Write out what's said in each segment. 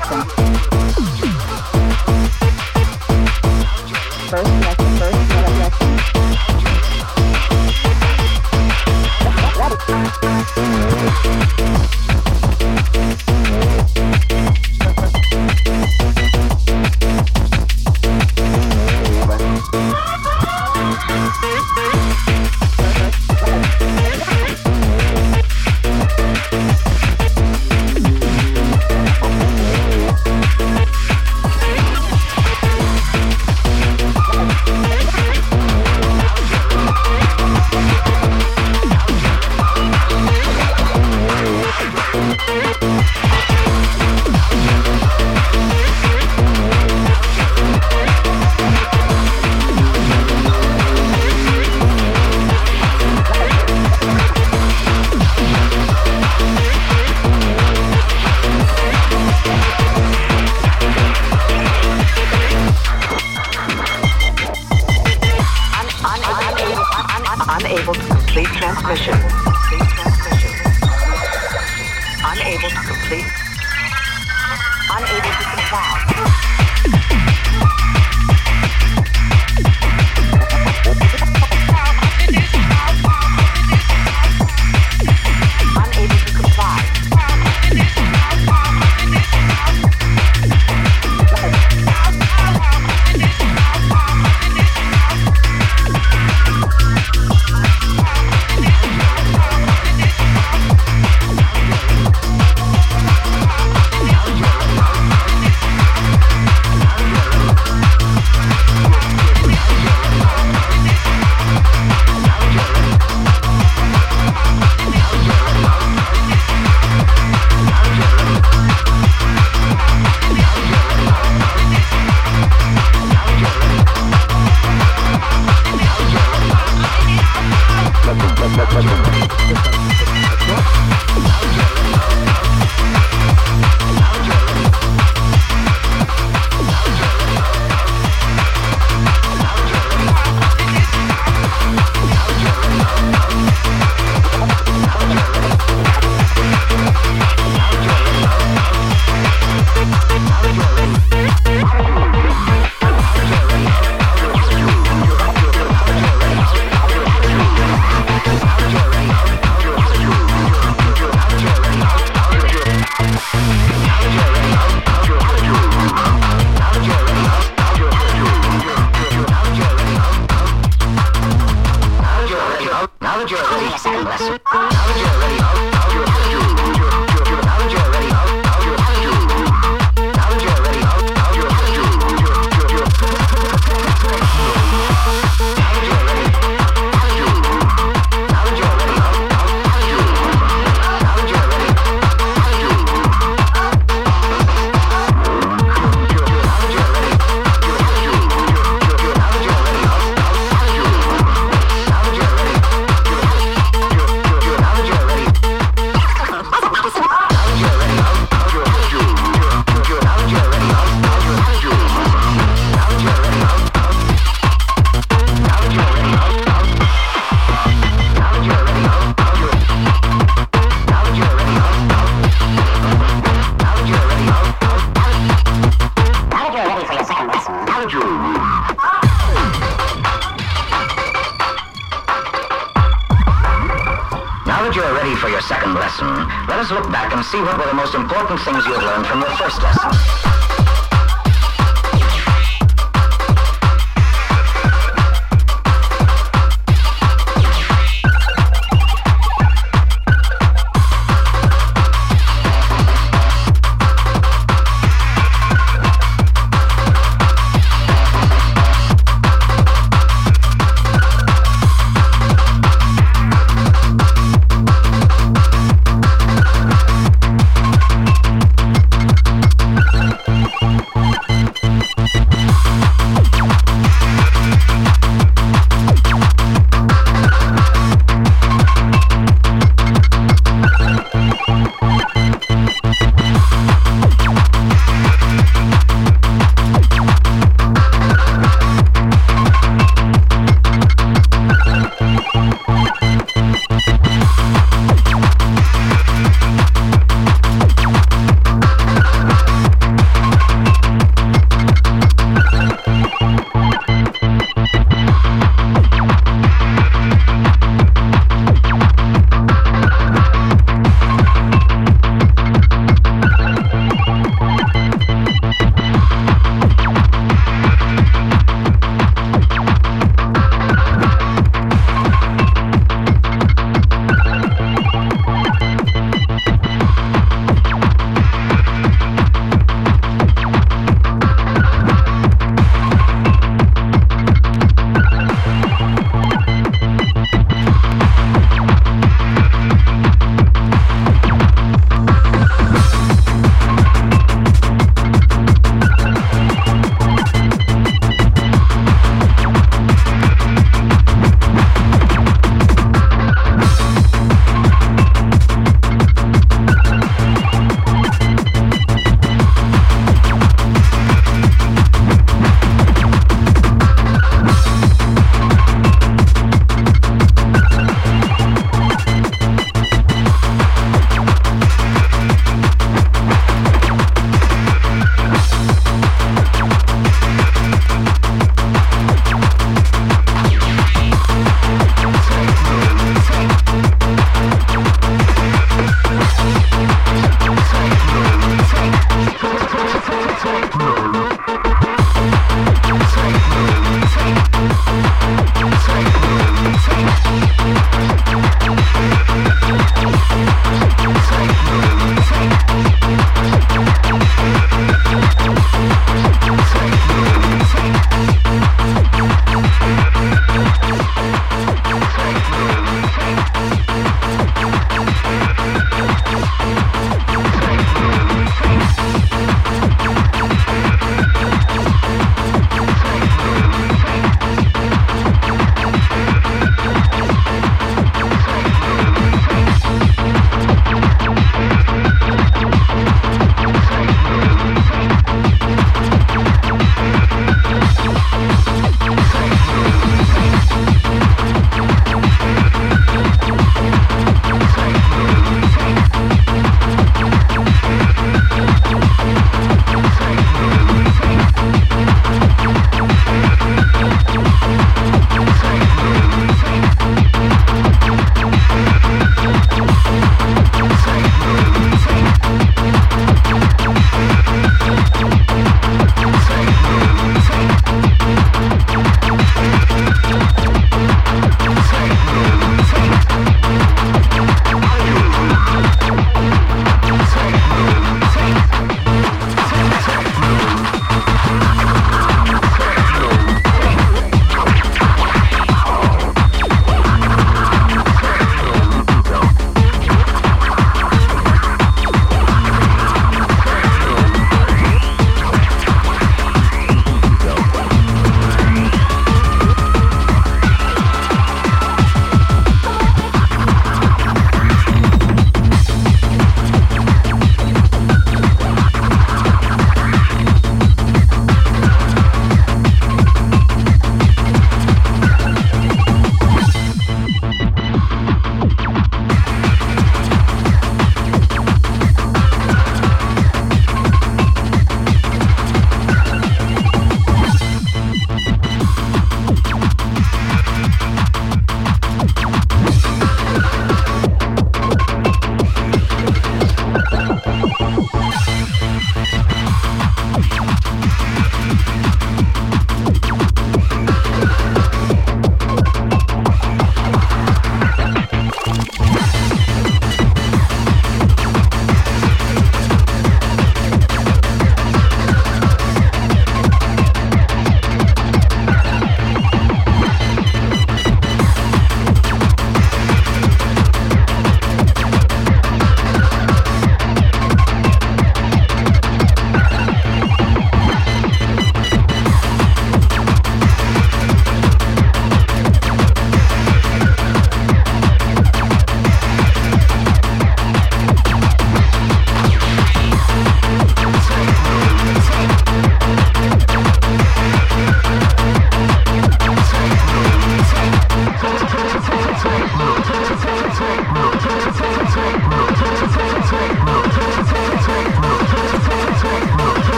First and see what were the most important things you have learned from your first lesson.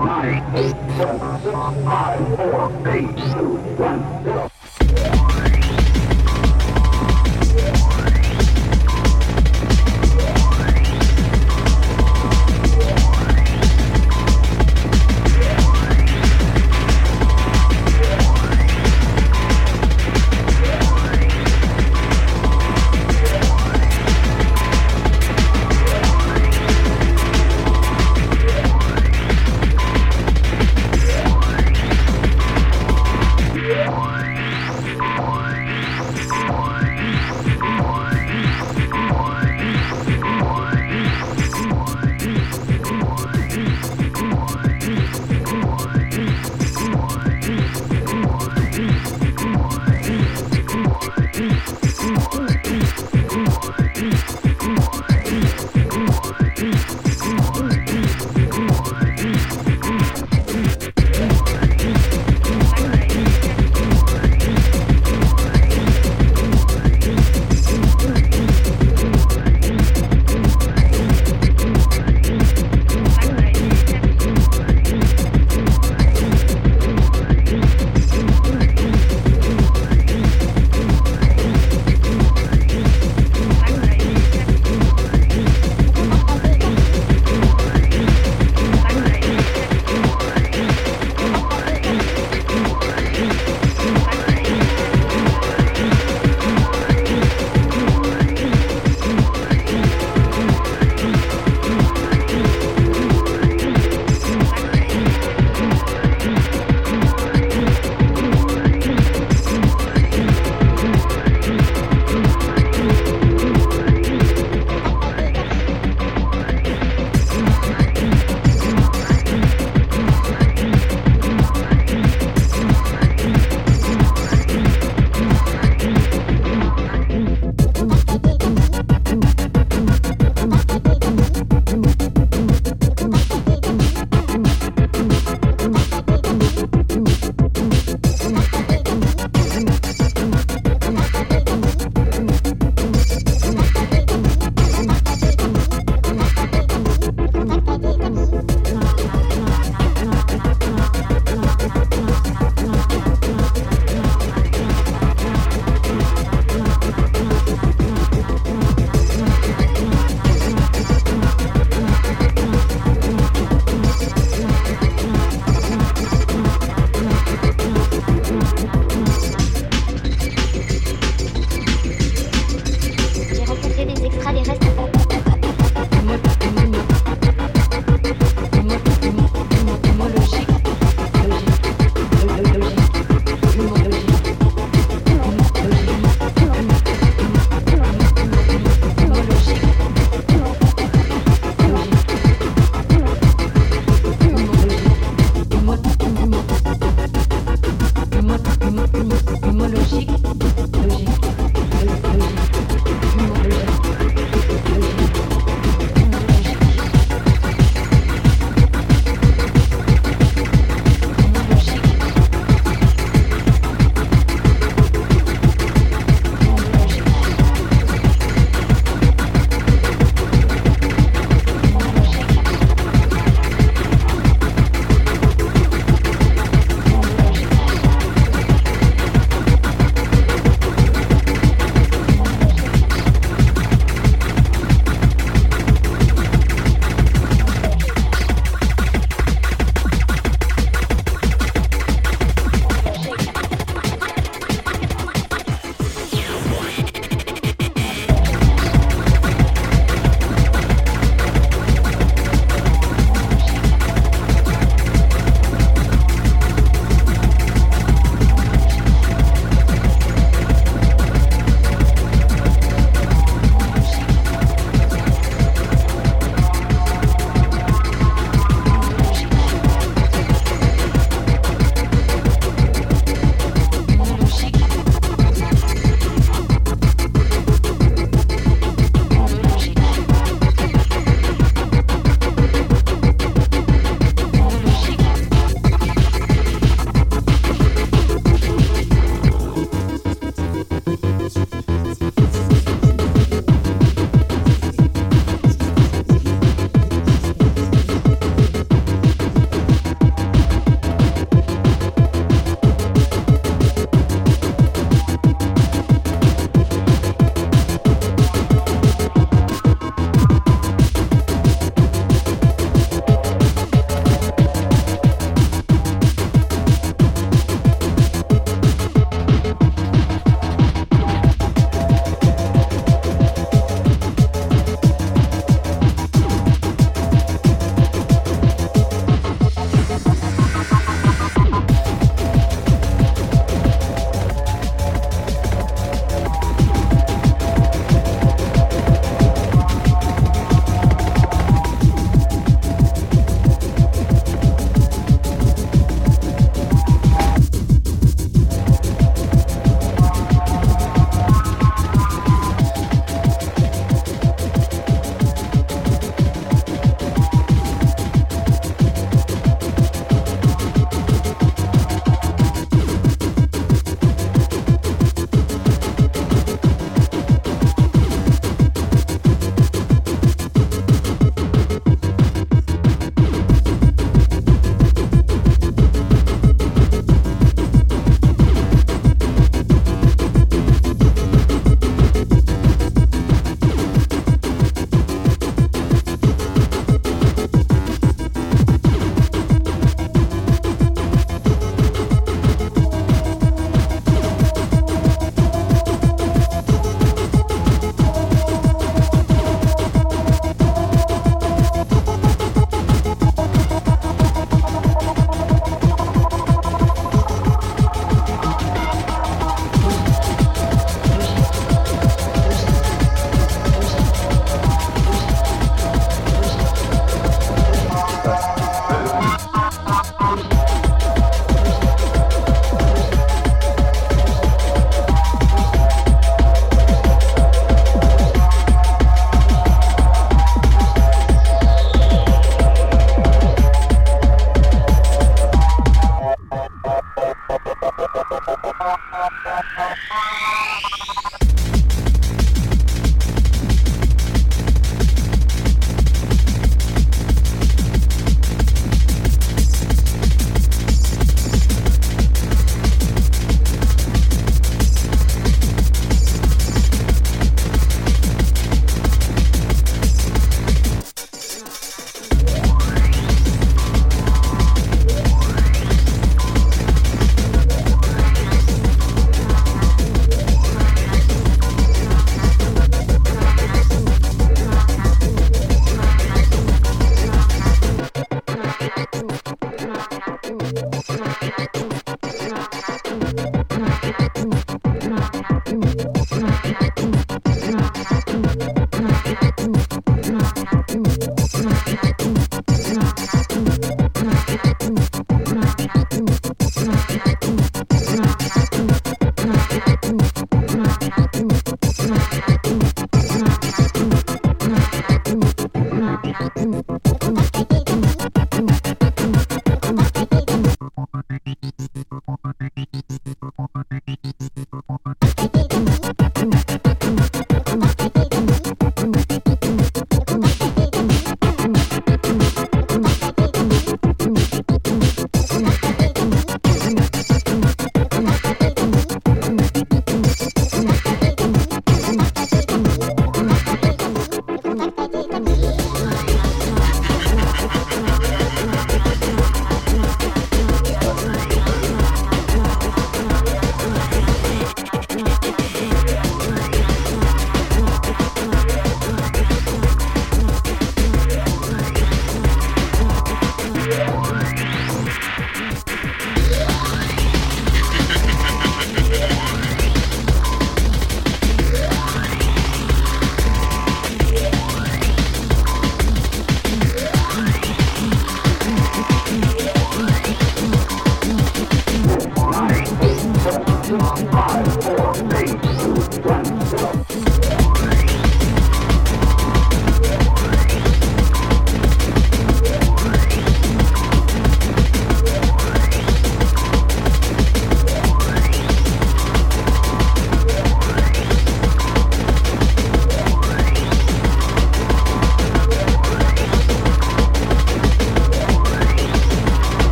i-4-8-2-1